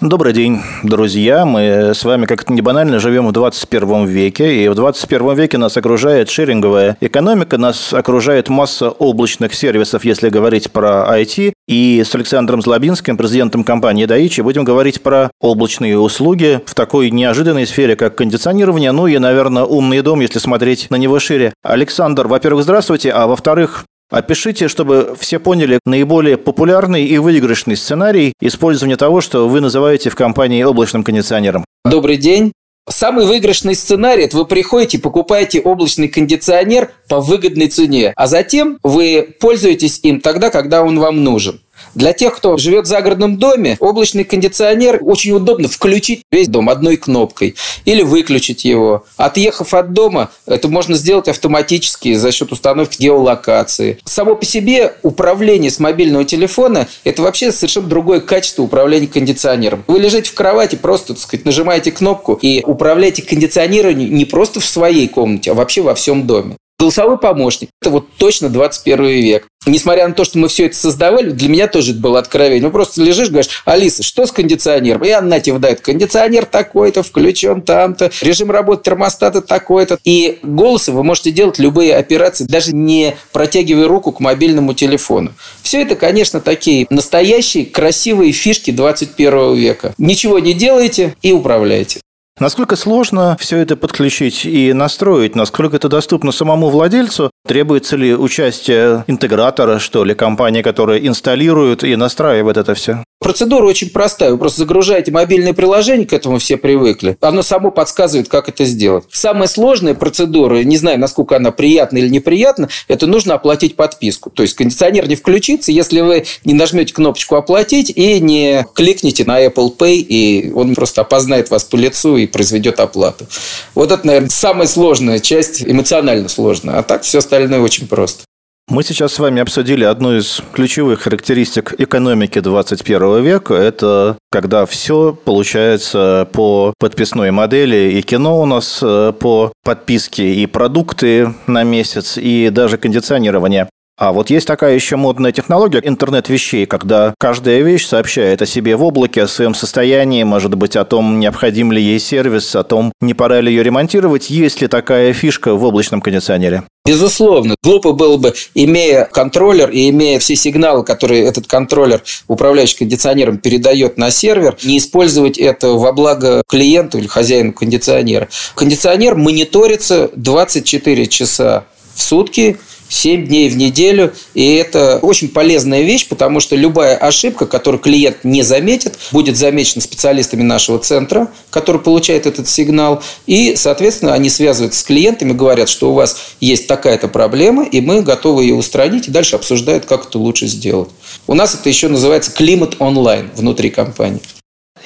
Добрый день, друзья. Мы с вами, как это не банально, живем в 21 веке. И в 21 веке нас окружает шеринговая экономика, нас окружает масса облачных сервисов, если говорить про IT. И с Александром Злобинским, президентом компании Daiichi, будем говорить про облачные услуги в такой неожиданной сфере, как кондиционирование, ну и, наверное, умный дом, если смотреть на него шире. Александр, во-первых, здравствуйте, а во-вторых, Опишите, чтобы все поняли наиболее популярный и выигрышный сценарий использования того, что вы называете в компании облачным кондиционером. Добрый день. Самый выигрышный сценарий – это вы приходите, покупаете облачный кондиционер по выгодной цене, а затем вы пользуетесь им тогда, когда он вам нужен. Для тех, кто живет в загородном доме, облачный кондиционер очень удобно включить весь дом одной кнопкой или выключить его. Отъехав от дома, это можно сделать автоматически за счет установки геолокации. Само по себе управление с мобильного телефона – это вообще совершенно другое качество управления кондиционером. Вы лежите в кровати, просто, так сказать, нажимаете кнопку и управляете кондиционированием не просто в своей комнате, а вообще во всем доме. Голосовой помощник – это вот точно 21 век. Несмотря на то, что мы все это создавали, для меня тоже это было откровение. Ну, просто лежишь, говоришь, Алиса, что с кондиционером? И она тебе выдает, кондиционер такой-то, включен там-то, режим работы термостата такой-то. И голосом вы можете делать любые операции, даже не протягивая руку к мобильному телефону. Все это, конечно, такие настоящие красивые фишки 21 века. Ничего не делаете и управляете. Насколько сложно все это подключить и настроить? Насколько это доступно самому владельцу? Требуется ли участие интегратора, что ли, компании, которая инсталирует и настраивает это все? Процедура очень простая. Вы просто загружаете мобильное приложение, к этому все привыкли. Оно само подсказывает, как это сделать. Самая сложная процедура, не знаю, насколько она приятна или неприятна, это нужно оплатить подписку. То есть кондиционер не включится, если вы не нажмете кнопочку «Оплатить» и не кликните на Apple Pay, и он просто опознает вас по лицу и произведет оплату. Вот это, наверное, самая сложная часть, эмоционально сложная. А так все остальное очень просто. Мы сейчас с вами обсудили одну из ключевых характеристик экономики 21 века. Это когда все получается по подписной модели, и кино у нас э, по подписке, и продукты на месяц, и даже кондиционирование. А вот есть такая еще модная технология интернет вещей, когда каждая вещь сообщает о себе в облаке, о своем состоянии, может быть, о том, необходим ли ей сервис, о том, не пора ли ее ремонтировать, есть ли такая фишка в облачном кондиционере. Безусловно. Глупо было бы, имея контроллер и имея все сигналы, которые этот контроллер, управляющий кондиционером, передает на сервер, не использовать это во благо клиенту или хозяину кондиционера. Кондиционер мониторится 24 часа в сутки 7 дней в неделю. И это очень полезная вещь, потому что любая ошибка, которую клиент не заметит, будет замечена специалистами нашего центра, который получает этот сигнал. И, соответственно, они связываются с клиентами, говорят, что у вас есть такая-то проблема, и мы готовы ее устранить, и дальше обсуждают, как это лучше сделать. У нас это еще называется климат онлайн внутри компании.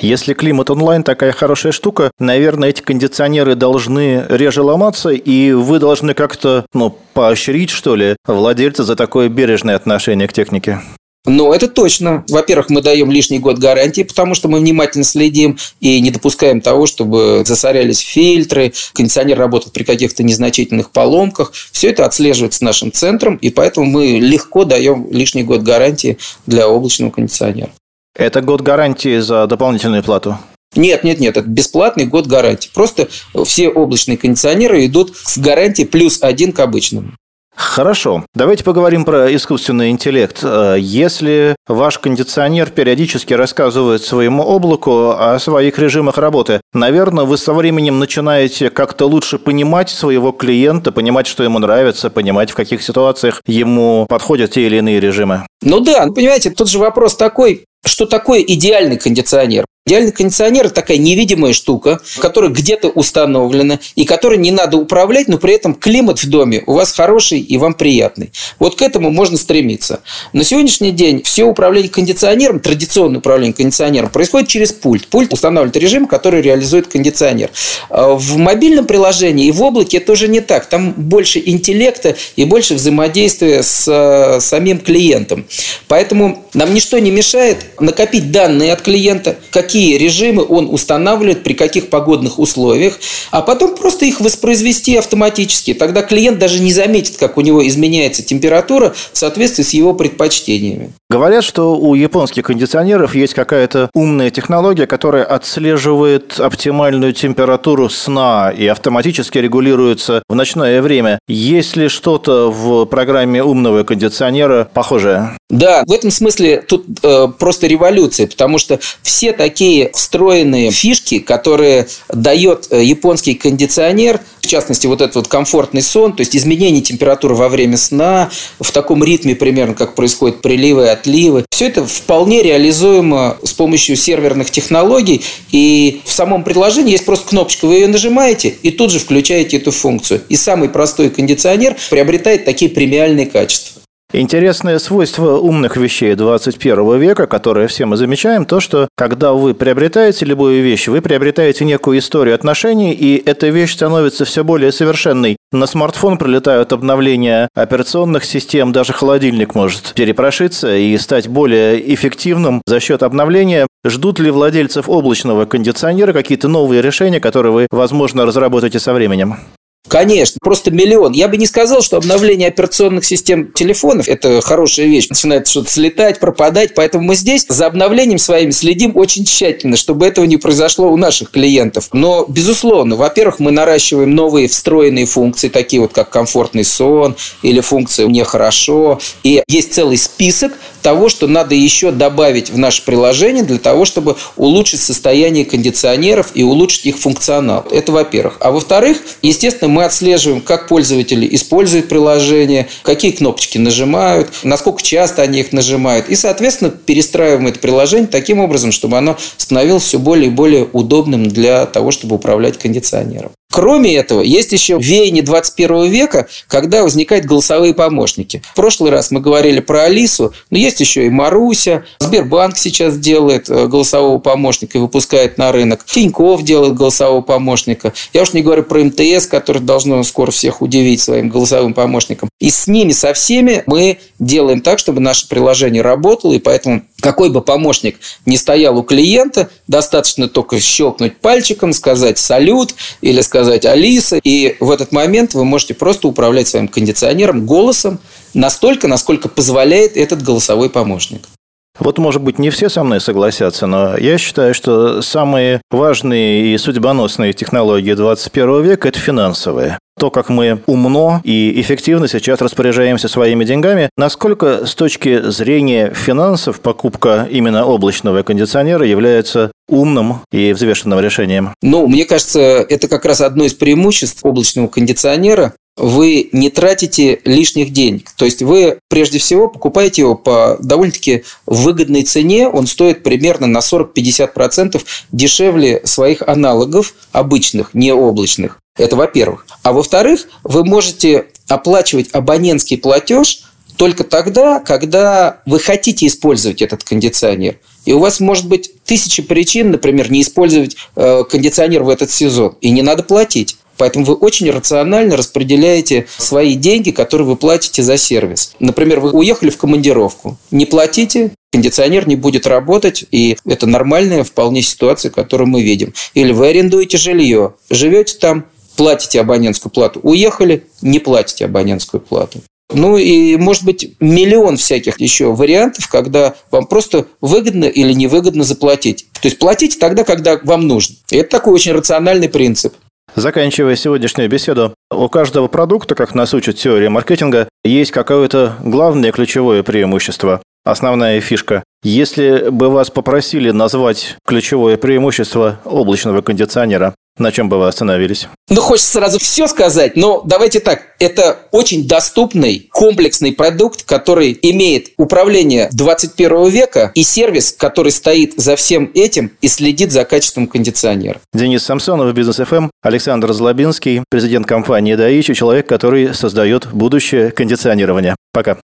Если климат онлайн такая хорошая штука, наверное, эти кондиционеры должны реже ломаться, и вы должны как-то, ну, поощрить, что ли, владельца за такое бережное отношение к технике. Ну, это точно. Во-первых, мы даем лишний год гарантии, потому что мы внимательно следим и не допускаем того, чтобы засорялись фильтры, кондиционер работает при каких-то незначительных поломках. Все это отслеживается нашим центром, и поэтому мы легко даем лишний год гарантии для облачного кондиционера. Это год гарантии за дополнительную плату? Нет, нет, нет, это бесплатный год гарантии. Просто все облачные кондиционеры идут с гарантией плюс один к обычному. Хорошо. Давайте поговорим про искусственный интеллект. Э, если ваш кондиционер периодически рассказывает своему облаку о своих режимах работы, наверное, вы со временем начинаете как-то лучше понимать своего клиента, понимать, что ему нравится, понимать, в каких ситуациях ему подходят те или иные режимы. Ну да, понимаете, тут же вопрос такой, что такое идеальный кондиционер? Идеальный кондиционер – такая невидимая штука, которая где-то установлена и которой не надо управлять, но при этом климат в доме у вас хороший и вам приятный. Вот к этому можно стремиться. На сегодняшний день все управление кондиционером, традиционное управление кондиционером, происходит через пульт. Пульт устанавливает режим, который реализует кондиционер. А в мобильном приложении и в облаке это уже не так. Там больше интеллекта и больше взаимодействия с э, самим клиентом. Поэтому нам ничто не мешает накопить данные от клиента, какие режимы он устанавливает, при каких погодных условиях, а потом просто их воспроизвести автоматически. Тогда клиент даже не заметит, как у него изменяется температура в соответствии с его предпочтениями. Говорят, что у японских кондиционеров есть какая-то умная технология, которая отслеживает оптимальную температуру сна и автоматически регулируется в ночное время. Есть ли что-то в программе умного кондиционера похожее? Да, в этом смысле тут э, просто революция, потому что все такие встроенные фишки, которые дает э, японский кондиционер, в частности, вот этот вот комфортный сон, то есть изменение температуры во время сна, в таком ритме примерно, как происходят приливы и отливы. Все это вполне реализуемо с помощью серверных технологий, и в самом приложении есть просто кнопочка, вы ее нажимаете, и тут же включаете эту функцию. И самый простой кондиционер приобретает такие премиальные качества. Интересное свойство умных вещей 21 века, которое все мы замечаем, то, что когда вы приобретаете любую вещь, вы приобретаете некую историю отношений, и эта вещь становится все более совершенной. На смартфон прилетают обновления операционных систем, даже холодильник может перепрошиться и стать более эффективным за счет обновления. Ждут ли владельцев облачного кондиционера какие-то новые решения, которые вы, возможно, разработаете со временем? Конечно, просто миллион. Я бы не сказал, что обновление операционных систем телефонов – это хорошая вещь. Начинает что-то слетать, пропадать. Поэтому мы здесь за обновлением своими следим очень тщательно, чтобы этого не произошло у наших клиентов. Но, безусловно, во-первых, мы наращиваем новые встроенные функции, такие вот как комфортный сон или функция «мне хорошо». И есть целый список того, что надо еще добавить в наше приложение для того, чтобы улучшить состояние кондиционеров и улучшить их функционал. Это во-первых. А во-вторых, естественно, мы отслеживаем, как пользователи используют приложение, какие кнопочки нажимают, насколько часто они их нажимают. И, соответственно, перестраиваем это приложение таким образом, чтобы оно становилось все более и более удобным для того, чтобы управлять кондиционером. Кроме этого, есть еще веяние 21 века, когда возникают голосовые помощники. В прошлый раз мы говорили про Алису, но есть еще и Маруся. Сбербанк сейчас делает э, голосового помощника и выпускает на рынок. Тиньков делает голосового помощника. Я уж не говорю про МТС, который должно скоро всех удивить своим голосовым помощником. И с ними, со всеми мы делаем так, чтобы наше приложение работало, и поэтому какой бы помощник ни стоял у клиента, достаточно только щелкнуть пальчиком, сказать «салют» или сказать «Алиса», и в этот момент вы можете просто управлять своим кондиционером голосом настолько, насколько позволяет этот голосовой помощник. Вот, может быть, не все со мной согласятся, но я считаю, что самые важные и судьбоносные технологии 21 века – это финансовые то, как мы умно и эффективно сейчас распоряжаемся своими деньгами, насколько с точки зрения финансов покупка именно облачного кондиционера является умным и взвешенным решением? Ну, мне кажется, это как раз одно из преимуществ облачного кондиционера вы не тратите лишних денег. То есть вы прежде всего покупаете его по довольно-таки выгодной цене. Он стоит примерно на 40-50% дешевле своих аналогов обычных, не облачных. Это во-первых. А во-вторых, вы можете оплачивать абонентский платеж только тогда, когда вы хотите использовать этот кондиционер. И у вас может быть тысячи причин, например, не использовать э, кондиционер в этот сезон. И не надо платить. Поэтому вы очень рационально распределяете свои деньги, которые вы платите за сервис. Например, вы уехали в командировку. Не платите, кондиционер не будет работать, и это нормальная вполне ситуация, которую мы видим. Или вы арендуете жилье, живете там, платите абонентскую плату. Уехали, не платите абонентскую плату. Ну и, может быть, миллион всяких еще вариантов, когда вам просто выгодно или невыгодно заплатить. То есть платите тогда, когда вам нужно. И это такой очень рациональный принцип. Заканчивая сегодняшнюю беседу, у каждого продукта, как нас учит теория маркетинга, есть какое-то главное ключевое преимущество, основная фишка. Если бы вас попросили назвать ключевое преимущество облачного кондиционера, на чем бы вы остановились? Ну, хочется сразу все сказать, но давайте так. Это очень доступный, комплексный продукт, который имеет управление 21 века и сервис, который стоит за всем этим и следит за качеством кондиционера. Денис Самсонов, Бизнес ФМ, Александр Злобинский, президент компании Даичи, человек, который создает будущее кондиционирования. Пока.